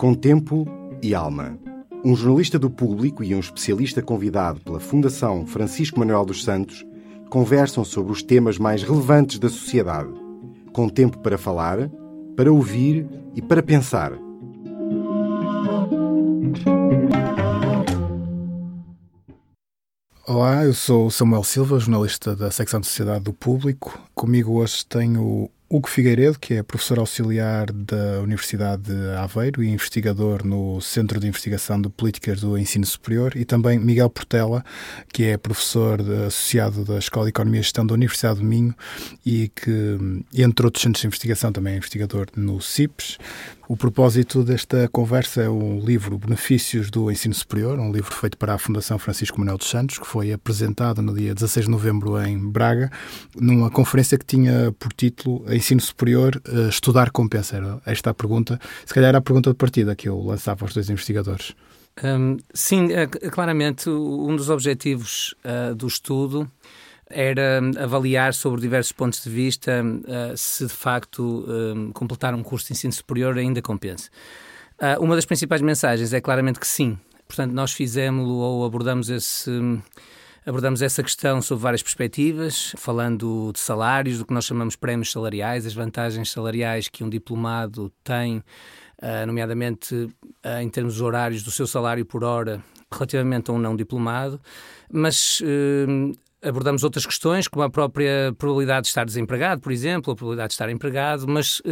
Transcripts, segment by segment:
Com tempo e alma. Um jornalista do público e um especialista convidado pela Fundação Francisco Manuel dos Santos conversam sobre os temas mais relevantes da sociedade. Com tempo para falar, para ouvir e para pensar. Olá, eu sou Samuel Silva, jornalista da secção de Sociedade do Público. Comigo hoje tenho Hugo Figueiredo, que é professor auxiliar da Universidade de Aveiro e investigador no Centro de Investigação de Políticas do Ensino Superior, e também Miguel Portela, que é professor associado da Escola de Economia e Gestão da Universidade de Minho e que, entre outros centros de investigação, também é investigador no CIPES. O propósito desta conversa é o livro Benefícios do Ensino Superior, um livro feito para a Fundação Francisco Manuel dos Santos, que foi apresentado no dia 16 de novembro em Braga, numa conferência que tinha por título Ensino Superior, uh, Estudar Compensa. Era esta a pergunta. Se calhar era a pergunta de partida que eu lançava aos dois investigadores. Um, sim, uh, claramente um dos objetivos uh, do estudo era avaliar sobre diversos pontos de vista uh, se de facto uh, completar um curso de ensino superior ainda compensa. Uh, uma das principais mensagens é claramente que sim. Portanto, nós fizemos ou abordamos esse abordamos essa questão sob várias perspectivas, falando de salários, do que nós chamamos prémios salariais, as vantagens salariais que um diplomado tem, nomeadamente em termos horários do seu salário por hora relativamente a um não diplomado, mas abordamos outras questões, como a própria probabilidade de estar desempregado, por exemplo, a probabilidade de estar empregado, mas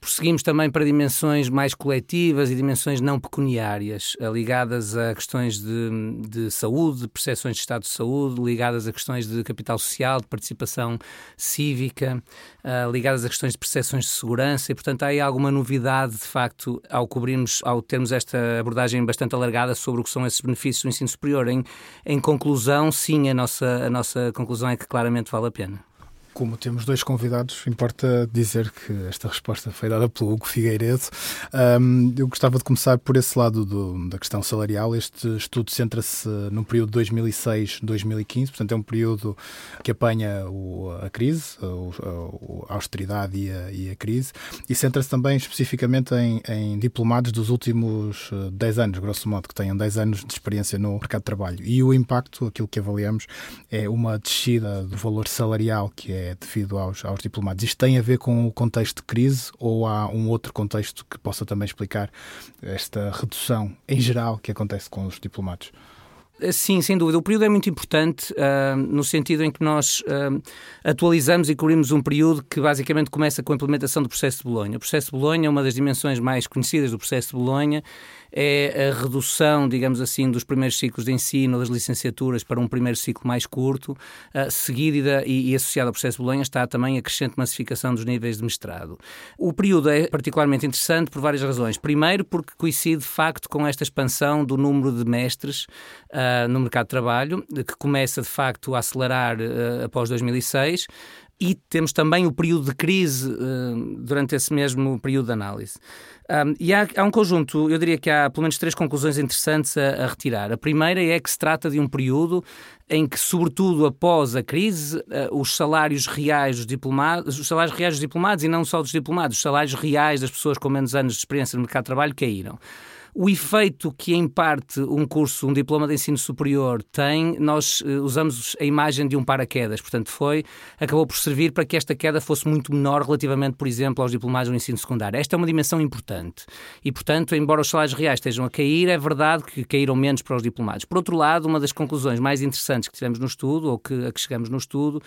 prosseguimos também para dimensões mais coletivas e dimensões não pecuniárias, eh, ligadas a questões de, de saúde, de percepções de estado de saúde, ligadas a questões de capital social, de participação cívica, uh, ligadas a questões de percepções de segurança e, portanto, há aí alguma novidade, de facto, ao cobrirmos, ao termos esta abordagem bastante alargada sobre o que são esses benefícios do ensino superior. Em, em conclusão, sim, a nossa, a nossa conclusão é que claramente vale a pena. Como temos dois convidados, importa dizer que esta resposta foi dada pelo Hugo Figueiredo. Um, eu gostava de começar por esse lado do, da questão salarial. Este estudo centra-se no período 2006-2015, portanto, é um período que apanha o, a crise, a, a austeridade e a, e a, crise, e centra-se também especificamente em, em, diplomados dos últimos 10 eh, anos, grosso modo, que tenham 10 anos de experiência no mercado de trabalho. E o impacto, aquilo que avaliamos, é uma descida do valor salarial que é devido aos, aos diplomados. Isto tem a ver com o contexto de crise ou há um outro contexto que possa também explicar esta redução em geral que acontece com os diplomados? Eh, sim, sem dúvida. O período é muito importante uh, no sentido em que nós uh, atualizamos e cobrimos um período que basicamente começa com a implementação do processo de Bolonha. O processo de Bolonha é uma das dimensões mais conhecidas do processo de Bolonha é a redução, digamos assim, dos primeiros ciclos de ensino, das licenciaturas, para um primeiro ciclo mais curto, uh, seguido e, e, associado ao processo de Bolonha está também a crescente massificação dos níveis de mestrado. O período é particularmente interessante por várias razões. Primeiro, porque coincide de facto com esta expansão do número de mestres uh, no mercado de trabalho, que começa de facto a acelerar uh, após 2006 e temos também o período de crise uh, durante esse mesmo período de análise. Um, e há, há, um conjunto, eu diria que há pelo menos três conclusões interessantes a, a, retirar. A primeira é que se trata de um período em que, sobretudo após a crise, uh, os salários reais dos diplomados, os salários reais dos diplomados e não só dos diplomados, os salários reais das pessoas com menos anos de experiência no mercado de trabalho caíram. O efeito que, em parte, um curso, um diploma de ensino superior tem, nós uh, usamos a imagem de um paraquedas. Portanto, foi, acabou por servir para que esta queda fosse muito menor relativamente, por exemplo, aos diplomados do ensino secundário. Esta é uma dimensão importante. E, portanto, embora os salários reais estejam a cair, é verdade que caíram menos para os diplomados. Por outro lado, uma das conclusões mais interessantes que tivemos no estudo, ou que, a que chegamos no estudo,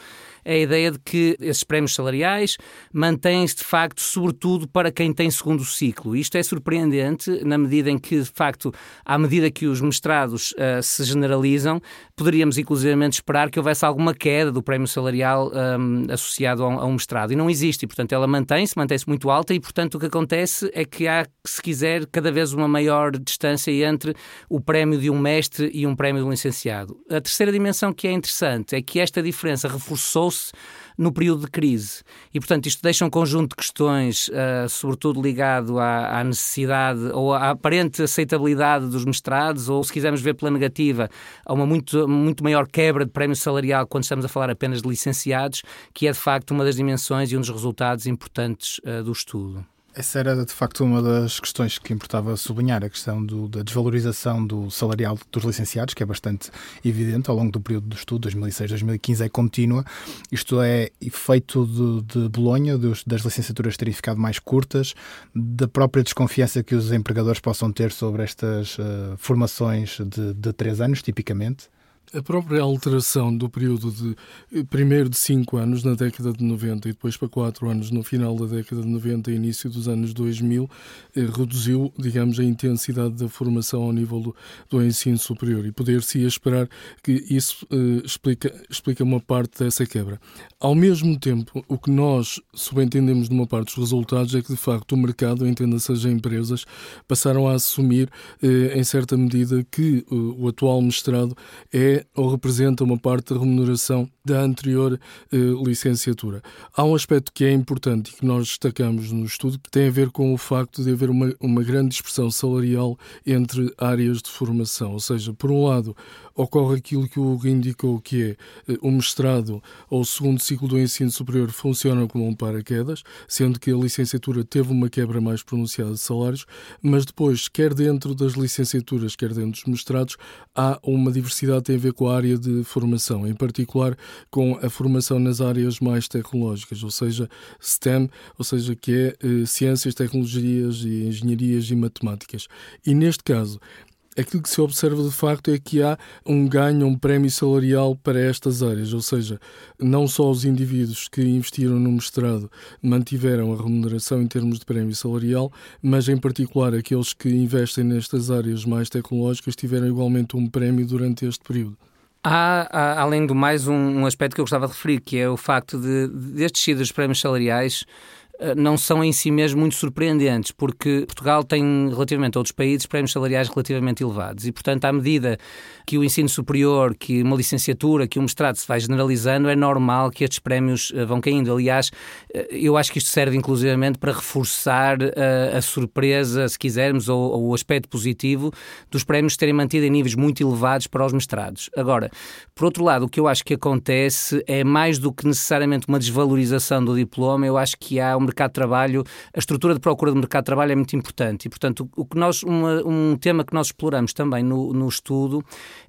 é a ideia de que esses prémios salariais mantêm-se, de facto, sobretudo para quem tem segundo ciclo. Isto é surpreendente na medida em que, de facto, à medida que os mestrados uh, se generalizam, poderíamos inclusivamente esperar que houvesse alguma queda do prémio salarial um, associado a um, a um, mestrado. E não existe. E, portanto, ela mantém-se, mantém-se muito alta e, portanto, o que acontece é que há, se quiser, cada vez uma maior distância entre o prémio de um mestre e um prémio de um licenciado. A terceira dimensão que é interessante é que esta diferença reforçou-se no período de crise. E, portanto, isto deixa um conjunto de questões, uh, sobretudo ligado à, à, necessidade ou à aparente aceitabilidade dos mestrados, ou, se quisermos ver pela negativa, a uma muito, muito maior quebra de prémio salarial quando estamos a falar apenas de licenciados, que é, de facto, uma das dimensões e um dos resultados importantes uh, do estudo. Essa era, de facto, uma das questões que importava sublinhar, a questão do, da desvalorização do salarial dos licenciados, que é bastante evidente ao longo do período de estudo, 2006-2015, é contínua. Isto é efeito de, de Bolonha, dos, das licenciaturas terem ficado mais curtas, da própria desconfiança que os empregadores possam ter sobre estas uh, formações de, de três anos, tipicamente? A própria alteração do período de eh, primeiro de 5 anos na década de 90 e depois para 4 anos no final da década de 90 e início dos anos 2000 eh, reduziu, digamos, a intensidade da formação ao nível do, do ensino superior e poder-se esperar que isso eh, explica, explica uma parte dessa quebra. Ao mesmo tempo, o que nós subentendemos de uma parte dos resultados é que, de facto, o mercado, entenda-se as empresas, passaram a assumir, eh, em certa medida, que eh, o atual mestrado é ou representa uma parte da remuneração da anterior eh, licenciatura. Há um aspecto que é importante e que nós destacamos no estudo que tem a ver com o facto de haver uma, uma grande dispersão salarial entre áreas de formação. Ou seja, por um lado, ocorre aquilo que o Hugo indicou, que é eh, o mestrado ou o segundo ciclo do ensino superior funciona como um paraquedas, sendo que a licenciatura teve uma quebra mais pronunciada de salários, mas depois, quer dentro das licenciaturas, quer dentro dos mestrados, há uma diversidade ver com a área de formação, em particular com a formação nas áreas mais tecnológicas, ou seja, STEM, ou seja, que é eh, ciências, tecnologias e engenharias e matemáticas. E neste caso, aquilo que se observa de facto é que há um ganho, um prémio salarial para estas áreas, ou seja, não só os indivíduos que investiram no mestrado mantiveram a remuneração em termos de prémio salarial, mas em particular aqueles que investem nestas áreas mais tecnológicas tiveram igualmente um prémio durante este período. Há, há, além do mais, um, um, aspecto que eu gostava de referir, que é o facto de, destes destes prémios salariais não são em si mesmo muito surpreendentes, porque Portugal tem, relativamente a outros países, prémios salariais relativamente elevados e, portanto, à medida que o ensino superior, que uma licenciatura, que um mestrado se vai generalizando, é normal que estes prémios eh, vão caindo. Aliás, eh, eu acho que isto serve inclusivamente para reforçar a, a surpresa, se quisermos, ou, ou, o aspecto positivo dos prémios terem mantido em níveis muito elevados para os mestrados. Agora, por outro lado, o que eu acho que acontece é mais do que necessariamente uma desvalorização do diploma, eu acho que há uma mercado de trabalho, a estrutura de procura do mercado de trabalho é muito importante. E, portanto, o que nós, uma, um tema que nós exploramos também no, no estudo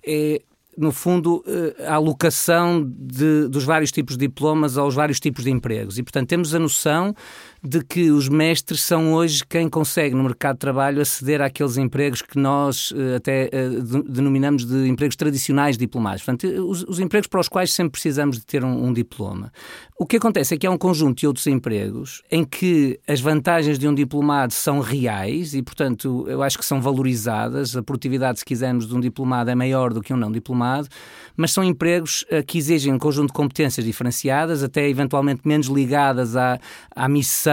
é no fundo, eh, a alocação de, dos vários tipos de diplomas aos vários tipos de empregos. E, portanto, temos a noção de que os mestres são hoje quem consegue no mercado de trabalho aceder àqueles empregos que nós eh, até eh, denominamos de empregos tradicionais diplomados. Portanto, os, os empregos para os quais sempre precisamos de ter um, um, diploma. O que acontece é que há um conjunto de outros empregos em que as vantagens de um diplomado são reais e, portanto, eu acho que são valorizadas. A produtividade, se quisermos, de um diplomado é maior do que um não diplomado, mas são empregos eh, que exigem um conjunto de competências diferenciadas, até eventualmente menos ligadas à, à missão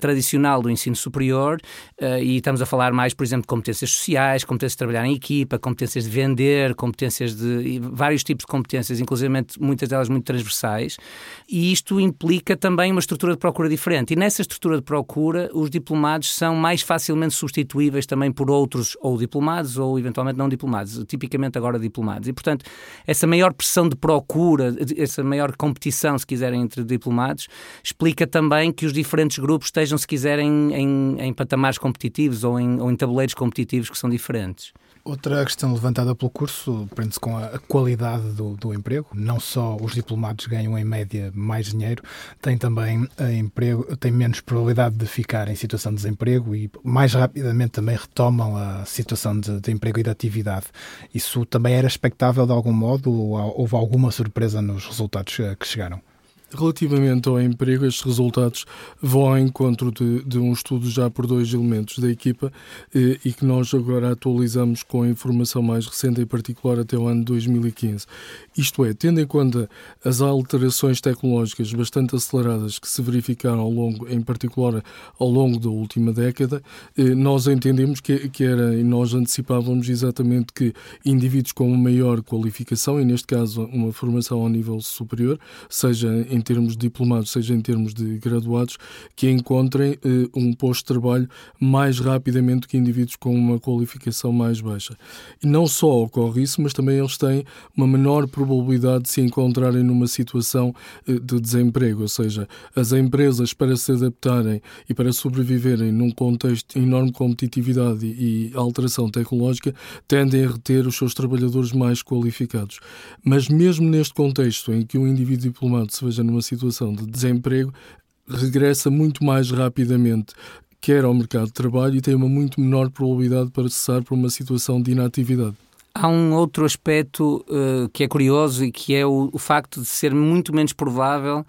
tradicional do ensino superior uh, e estamos a falar mais, por exemplo, de competências sociais, competências de trabalhar em equipa, competências de vender, competências de vários tipos de competências, inclusive muitas delas muito transversais, e isto implica também uma estrutura de procura diferente. E nessa estrutura de procura, os diplomados são mais facilmente substituíveis também por outros, ou diplomados, ou eventualmente não diplomados, tipicamente agora diplomados. E, portanto, essa maior pressão de procura, essa maior competição, se quiserem, entre diplomados, explica também que os diferentes diferentes grupos estejam, se quiserem, em, em patamares competitivos ou em, ou em tabuleiros competitivos que são diferentes. Outra questão levantada pelo curso prende-se com a qualidade do, do, emprego. Não só os diplomados ganham em média mais dinheiro, têm também emprego, têm menos probabilidade de ficar em situação de desemprego e mais rapidamente também retomam a situação de, de emprego e de atividade. Isso também era expectável de algum modo ou houve alguma surpresa nos resultados que chegaram? Relativamente ao emprego, estes resultados vão ao encontro de, de um estudo já por dois elementos da equipa eh, e que nós agora atualizamos com a informação mais recente, em particular até o ano 2015. Isto é, tendo em conta as alterações tecnológicas bastante aceleradas que se verificaram ao longo, em particular ao longo da última década, eh, nós entendemos que, que era, e nós antecipávamos exatamente que indivíduos com maior qualificação, e neste caso uma formação ao nível superior, seja em em termos de diplomados, seja em termos de graduados, que encontrem eh, um posto de trabalho mais rapidamente que indivíduos com uma qualificação mais baixa. E não só ocorre isso, mas também eles têm uma menor probabilidade de se encontrarem numa situação eh, de desemprego, ou seja, as empresas para se adaptarem e para sobreviverem num contexto de enorme competitividade e alteração tecnológica tendem a reter os seus trabalhadores mais qualificados. Mas mesmo neste contexto em que um indivíduo diplomado se veja numa situação de desemprego, regressa muito mais rapidamente quer ao mercado de trabalho e tem uma muito menor probabilidade para cessar por uma situação de inatividade. Há um outro aspecto uh, que é curioso e que é o, o facto de ser muito menos provável,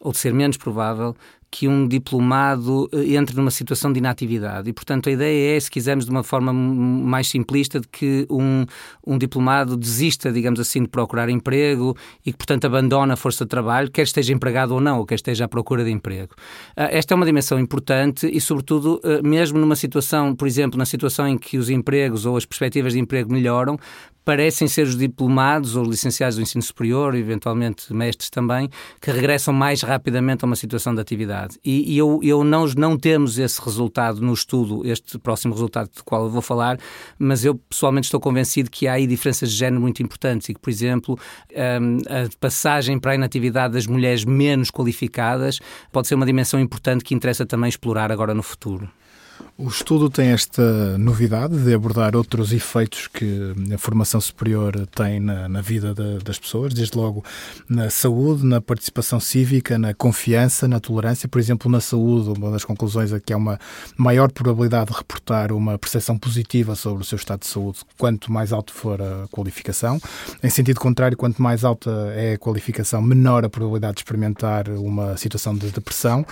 ou de ser menos provável, que um diplomado eh, entre numa situação de inatividade. E, portanto, a ideia é, se quisermos de uma forma mais simplista, de que um, um diplomado desista, digamos assim, de procurar emprego e que, portanto, abandona a força de trabalho, quer esteja empregado ou não, ou quer esteja à procura de emprego. Ah, esta é uma dimensão importante e, sobretudo, eh, mesmo numa situação, por exemplo, na situação em que os empregos ou as perspectivas de emprego melhoram, parecem ser os diplomados ou licenciados do ensino superior, eventualmente mestres também, que regressam mais rapidamente a uma situação de atividade. E, e eu, eu não, não temos esse resultado no estudo, este próximo resultado do qual eu vou falar, mas eu pessoalmente estou convencido que há aí diferenças de género muito importantes e que, por exemplo, hum, a passagem para a inatividade das mulheres menos qualificadas pode ser uma dimensão importante que interessa também explorar agora no futuro. O estudo tem esta novidade de abordar outros efeitos que a formação superior tem na, na vida de, das pessoas, desde logo na saúde, na participação cívica, na confiança, na tolerância. Por exemplo, na saúde, uma das conclusões é que há uma maior probabilidade de reportar uma percepção positiva sobre o seu estado de saúde quanto mais alto for a qualificação. Em sentido contrário, quanto mais alta é a qualificação, menor a probabilidade de experimentar uma situação de depressão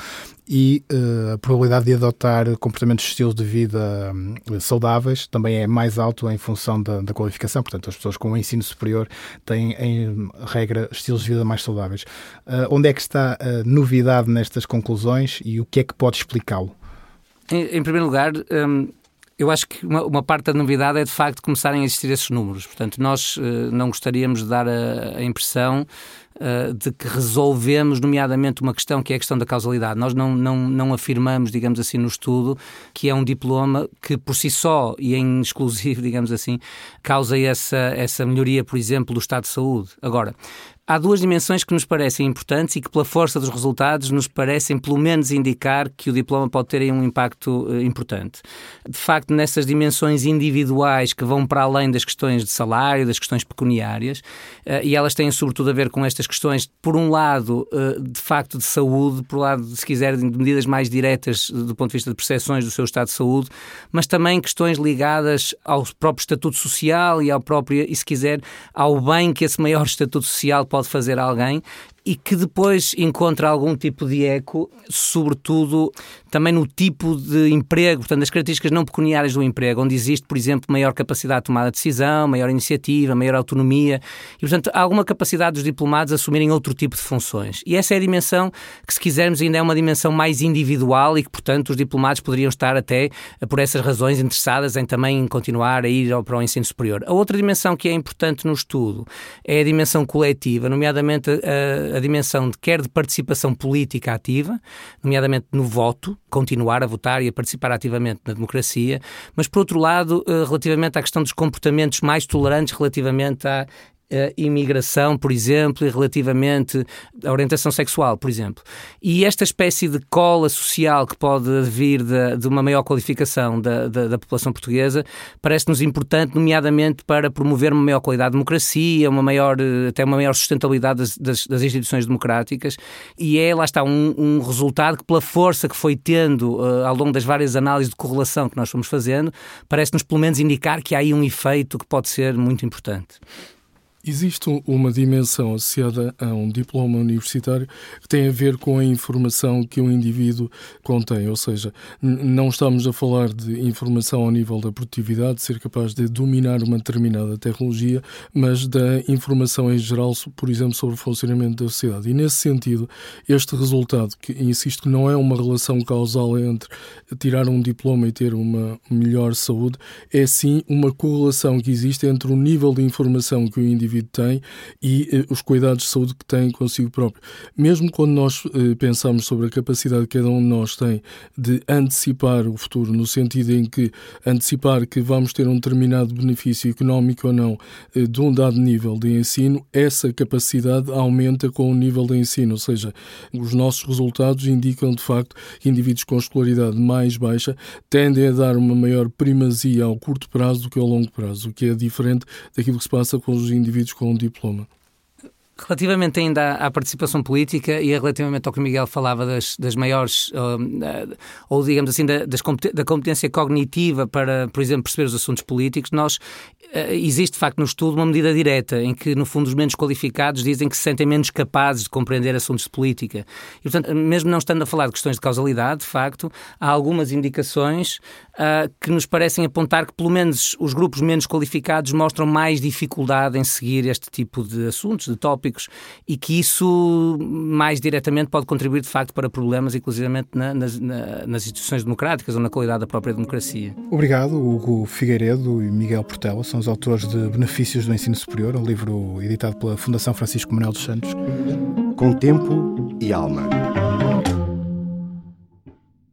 e uh, a probabilidade de adotar comportamentos de estilo de vida uh, saudáveis também é mais alto em função da, da, qualificação. Portanto, as pessoas com o ensino superior têm, em regra, estilos de vida mais saudáveis. Uh, onde é que está a novidade nestas conclusões e o que é que pode explicá-lo? Em, em, primeiro lugar, um, eu acho que uma, uma, parte da novidade é de facto começarem a existir esses números. Portanto, nós não gostaríamos de dar a, a impressão uh, de que resolvemos, nomeadamente, uma questão que é a questão da causalidade. Nós não, não, não afirmamos, digamos assim, no estudo que é um diploma que por si só e em exclusivo, digamos assim, causa essa, essa melhoria, por exemplo, do estado de saúde. Agora, há duas dimensões que nos parecem importantes e que, pela força dos resultados, nos parecem pelo menos indicar que o diploma pode ter um impacto uh, importante. De facto, nessas dimensões individuais que vão para além das questões de salário, das questões pecuniárias, uh, e elas têm sobretudo a ver com estas questões, por um lado, uh, de facto de saúde, por um lado, se quiser, de medidas mais diretas do ponto de vista de percepções do seu estado de saúde, mas também questões ligadas ao próprio estatuto social e ao próprio, e se quiser, ao bem que esse maior estatuto social pode pode fazer alguém e que depois encontra algum tipo de eco, sobretudo também no tipo de emprego, portanto, as características não pecuniárias do emprego, onde existe, por exemplo, maior capacidade de tomada de decisão, maior iniciativa, maior autonomia e, portanto, alguma capacidade dos diplomados assumirem outro tipo de funções. E essa é a dimensão que, se quisermos, ainda é uma dimensão mais individual e que, portanto, os diplomados poderiam estar até, por essas razões, interessadas em também continuar a ir para o ensino superior. A outra dimensão que é importante no estudo é a dimensão coletiva, nomeadamente a a dimensão de quer de participação política ativa, nomeadamente no voto, continuar a votar e a participar ativamente na democracia, mas por outro lado, eh, relativamente à questão dos comportamentos mais tolerantes relativamente à imigração, por exemplo, e relativamente à orientação sexual, por exemplo. E esta espécie de cola social que pode vir de, de uma maior qualificação da, da, da população portuguesa parece-nos importante, nomeadamente para promover uma maior qualidade de democracia, uma maior, eh, até uma maior sustentabilidade das, das, das instituições democráticas. E é, lá está, um, um resultado que, pela força que foi tendo uh, ao longo das várias análises de correlação que nós fomos fazendo, parece-nos pelo menos indicar que há aí um efeito que pode ser muito importante. Existe uma dimensão associada a um diploma universitário que tem a ver com a informação que um indivíduo contém, ou seja, não estamos a falar de informação ao nível da produtividade, de ser capaz de dominar uma determinada tecnologia, mas da informação em geral, por exemplo, sobre o funcionamento da sociedade. E nesse sentido, este resultado, que insisto que não é uma relação causal entre tirar um diploma e ter uma melhor saúde, é sim uma correlação que existe entre o nível de informação que o indivíduo indivíduo tem e eh, os cuidados de saúde que tem consigo próprio. Mesmo quando nós eh, pensamos sobre a capacidade que cada um de nós tem de antecipar o futuro, no sentido em que antecipar que vamos ter um determinado benefício económico ou não eh, de um dado nível de ensino, essa capacidade aumenta com o nível de ensino, ou seja, os nossos resultados indicam de facto que indivíduos com escolaridade mais baixa tendem a dar uma maior primazia ao curto prazo do que ao longo prazo, o que é diferente daquilo que se passa com os indivíduos com um diploma. Relativamente ainda à, participação política e relativamente ao que o Miguel falava das, das maiores, ou, ou, digamos assim, da, das, da competência cognitiva para, por exemplo, perceber os assuntos políticos, nós eh, existe de facto no estudo uma medida direta em que, no fundo, os menos qualificados dizem que se sentem menos capazes de compreender assuntos de política. E, portanto, mesmo não estando a falar de questões de causalidade, de facto, há algumas indicações uh, que nos parecem apontar que, pelo menos, os grupos menos qualificados mostram mais dificuldade em seguir este tipo de assuntos, de tópicos, e que isso, mais diretamente, pode contribuir, de facto, para problemas, inclusivamente na, nas, na, nas instituições democráticas ou na qualidade da própria democracia. Obrigado, Hugo Figueiredo e Miguel Portela. São os autores de Benefícios do Ensino Superior, um livro editado pela Fundação Francisco Manuel dos Santos. Com tempo e alma.